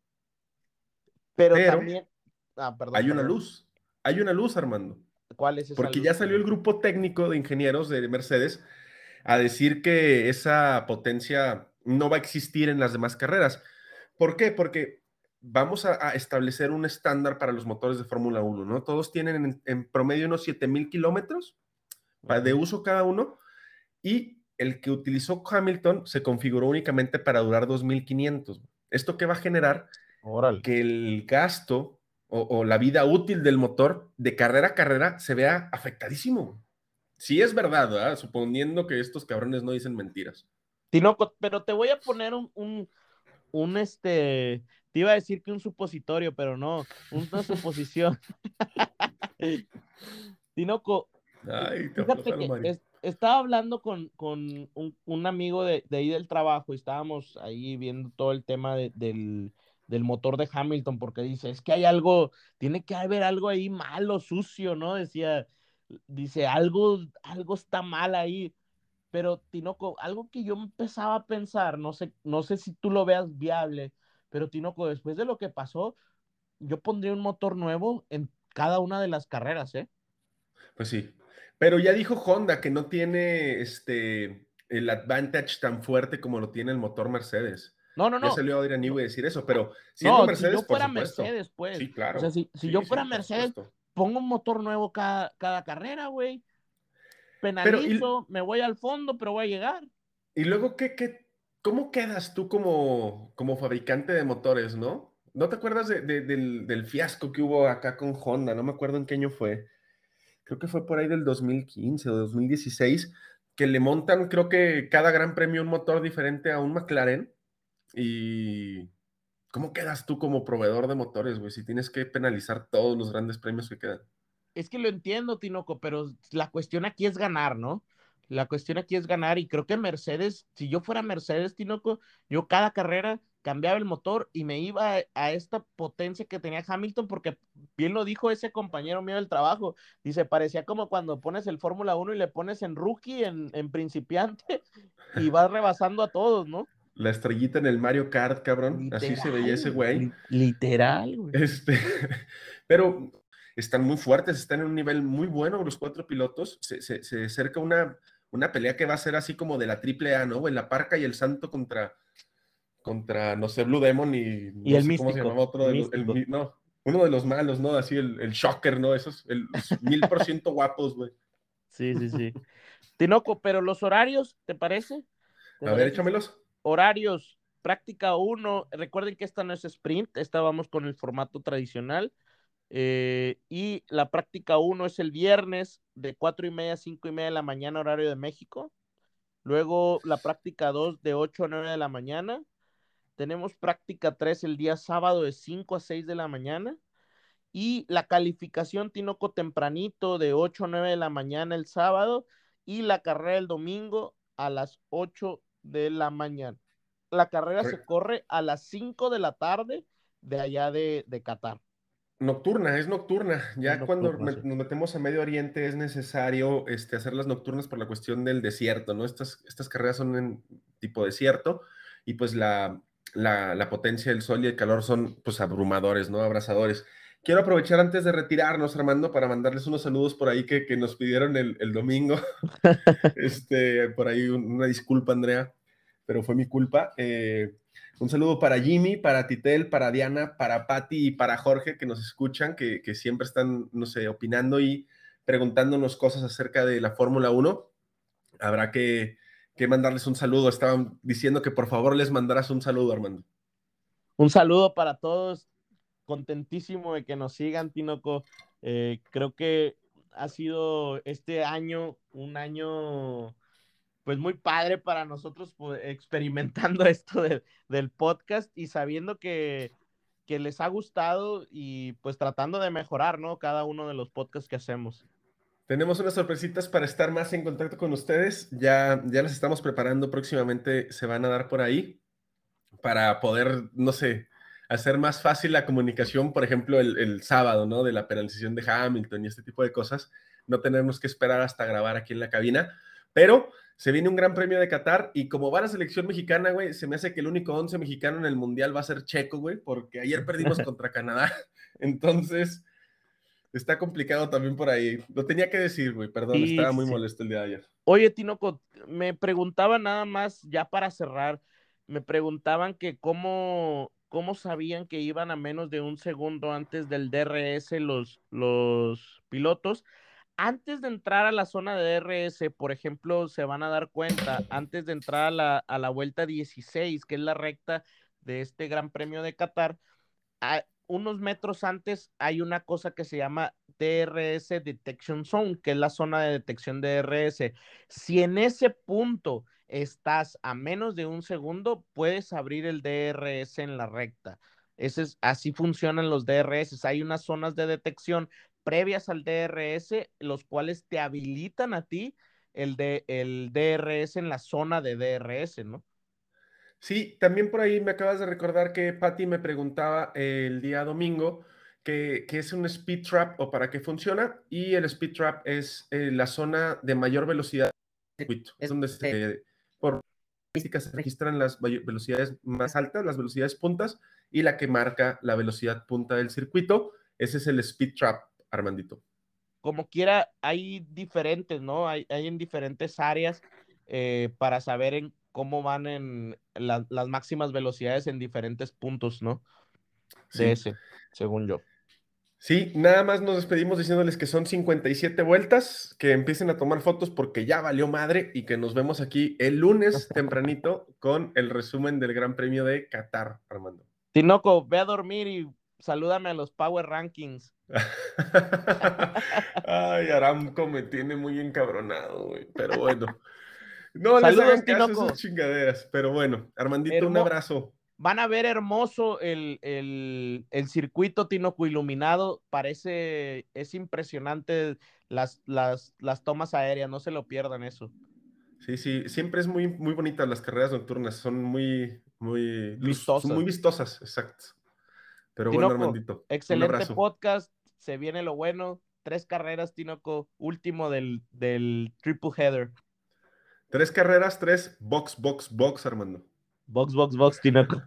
Pero, Pero también... Ah, perdón, hay perdón. una luz. Hay una luz, Armando. ¿Cuál es esa Porque luz? ya salió el grupo técnico de ingenieros de Mercedes a decir que esa potencia no va a existir en las demás carreras. ¿Por qué? Porque vamos a, a establecer un estándar para los motores de Fórmula 1, ¿no? Todos tienen en, en promedio unos 7000 kilómetros, de uso cada uno, y el que utilizó Hamilton se configuró únicamente para durar 2500. ¿Esto qué va a generar? Que el gasto o, la vida útil del motor de carrera a carrera se vea afectadísimo. Sí es verdad, ¿verdad? suponiendo que estos cabrones no dicen mentiras. Tinoco, pero te voy a poner un, un, un este, te iba a decir que un supositorio, pero no, una suposición. Tinoco, Ay, fíjate que estaba hablando con, con un, amigo de, de, ahí del trabajo y estábamos ahí viendo todo el tema del, del motor de Hamilton, porque dice, es que hay algo, tiene que haber algo ahí malo, sucio, ¿no? Decía, dice, algo, algo está mal ahí. Pero, Tinoco, algo que yo empezaba a pensar, no sé, no sé si tú lo veas viable, pero Tinoco, después de lo que pasó, yo pondría un motor nuevo en cada una de las carreras, ¿eh? Pues sí. Pero ya dijo Honda que no tiene este el advantage tan fuerte como lo tiene el motor Mercedes. No, no, no. Ya salió Adrian Newey a decir eso, pero si no, Mercedes, si yo fuera Mercedes, pues. Sí, claro. O sea, si, yo fuera Mercedes, pongo un motor nuevo cada, cada carrera, güey. Penalizo, me voy al fondo, pero voy a llegar. Y luego, ¿qué, qué, ¿Cómo quedas tú como, como fabricante de motores, no? ¿No te acuerdas del, fiasco que hubo acá con Honda? No me acuerdo en qué año fue. Creo que fue por ahí del 2015 o 2016, que le montan, creo que cada gran premio un motor diferente a un McLaren. Y ¿cómo quedas tú como proveedor de motores, güey? Si tienes que penalizar todos los grandes premios que quedan. Es que lo entiendo, Tinoco, pero la cuestión aquí es ganar, ¿no? La cuestión aquí es ganar y creo que Mercedes, si yo fuera Mercedes, Tinoco, yo cada carrera cambiaba el motor y me iba a, esta potencia que tenía Hamilton, porque bien lo dijo ese compañero mío del trabajo, dice, parecía como cuando pones el Fórmula 1 y le pones en rookie, en, principiante, y vas rebasando a todos, ¿no? La estrellita en el Mario Kart, cabrón, así se veía ese güey. Literal, güey. Este, pero están muy fuertes, están en un nivel muy bueno los cuatro pilotos, se, se, se acerca una una pelea que va a ser así como de la triple A, ¿no? En la Parca y el Santo contra, contra no sé, Blue Demon y, no el sé cómo se llamaba otro de los, el, no, uno de los malos, ¿no? Así el, el Shocker, ¿no? Esos, el mil por ciento guapos, güey. Sí, sí, sí. Tinoco, pero los horarios, ¿te parece? a ver, échamelos. Horarios, práctica 1, recuerden que esta no es sprint, esta vamos con el formato tradicional. Eh, y la práctica 1 es el viernes de 4 y media a 5 y media de la mañana, horario de México. Luego la práctica 2 de 8 a 9 de la mañana. Tenemos práctica 3 el día sábado de 5 a 6 de la mañana. Y la calificación Tinoco tempranito de 8 a 9 de la mañana el sábado. Y la carrera el domingo a las 8 de la mañana. La carrera se corre a las 5 de la tarde de allá de, de Qatar. Nocturna, es nocturna. Ya cuando nos metemos a Medio Oriente es necesario este, hacer las nocturnas por la cuestión del desierto, ¿no? Estas, estas carreras son en tipo desierto y pues la, la, potencia del sol y el calor son pues abrumadores, ¿no? Abrasadores. Quiero aprovechar antes de retirarnos, Armando, para mandarles unos saludos por ahí que, que nos pidieron el, el domingo. este, por ahí una disculpa, Andrea, pero fue mi culpa. Eh, un saludo para Jimmy, para Titel, para Diana, para Patti y para Jorge que nos escuchan, que, siempre están, no sé, opinando y preguntándonos cosas acerca de la Fórmula 1. Habrá que, mandarles un saludo. Estaban diciendo que por favor les mandaras un saludo, Armando. Un saludo para todos. Contentísimo de que nos sigan, Tinoco. Eh, creo que ha sido este año un año pues muy padre para nosotros pues, experimentando esto del podcast y sabiendo que, que, les ha gustado y pues tratando de mejorar, ¿no? Cada uno de los podcasts que hacemos. Tenemos unas sorpresitas para estar más en contacto con ustedes. Ya, ya las estamos preparando próximamente, se van a dar por ahí para poder, no sé, hacer más fácil la comunicación, por ejemplo, el, el sábado, ¿no? De la penalización de Hamilton y este tipo de cosas. No tenemos que esperar hasta grabar aquí en la cabina, pero se viene un gran premio de Qatar y como va la selección mexicana, güey, se me hace que el único 11 mexicano en el mundial va a ser Checo, güey, porque ayer perdimos contra Canadá. Entonces, está complicado también por ahí. Lo tenía que decir, güey, perdón, estaba muy molesto el día de ayer. Oye, Tinoco, me preguntaban nada más, ya para cerrar, me preguntaban que cómo, cómo sabían que iban a menos de un segundo antes del DRS los, los pilotos. Antes de entrar a la zona de DRS, por ejemplo, se van a dar cuenta, antes de entrar a la, a la vuelta 16, que es la recta de este Gran Premio de Qatar, a, unos metros antes hay una cosa que se llama DRS Detection Zone, que es la zona de detección de DRS. Si en ese punto estás a menos de un segundo, puedes abrir el DRS en la recta. Ese es, así funcionan los DRS. Hay unas zonas de detección previas al DRS, los cuales te habilitan a ti el, de, el DRS en la zona de DRS, ¿no? Sí, también por ahí me acabas de recordar que Patty me preguntaba el día domingo qué es un speed trap o para qué funciona. Y el speed trap es eh, la zona de mayor velocidad Es donde se, por se registran las velocidades más altas, las velocidades puntas, y la que marca la velocidad punta del circuito. Ese es el speed trap, Armandito. Como quiera, hay diferentes, ¿no? Hay, hay en diferentes áreas eh, para saber en cómo van en las máximas velocidades en diferentes puntos, ¿no? De ese, según yo. Sí, nada más nos despedimos diciéndoles que son 57 vueltas, que empiecen a tomar fotos porque ya valió madre y que nos vemos aquí el lunes tempranito con el resumen del Gran Premio de Qatar, Armando. Tinoco, ve a dormir y salúdame a los Power Rankings. Ay, Aramco me tiene muy encabronado, güey, pero bueno. No les hagan caso esas chingaderas, pero bueno, Armandito, un abrazo. Van a ver hermoso el, el, circuito Tinoco iluminado. Parece, es impresionante las, las, las tomas aéreas, no se lo pierdan eso. Sí, sí, siempre es muy, muy bonitas las carreras nocturnas, son muy, muy vistosas. Muy vistosas, exacto. Pero bueno, Armandito. Excelente podcast, se viene lo bueno. Tres carreras, Tinoco, último del, del triple header. Tres carreras, tres box, box, box, Armando. Box, box, box, Tinoco.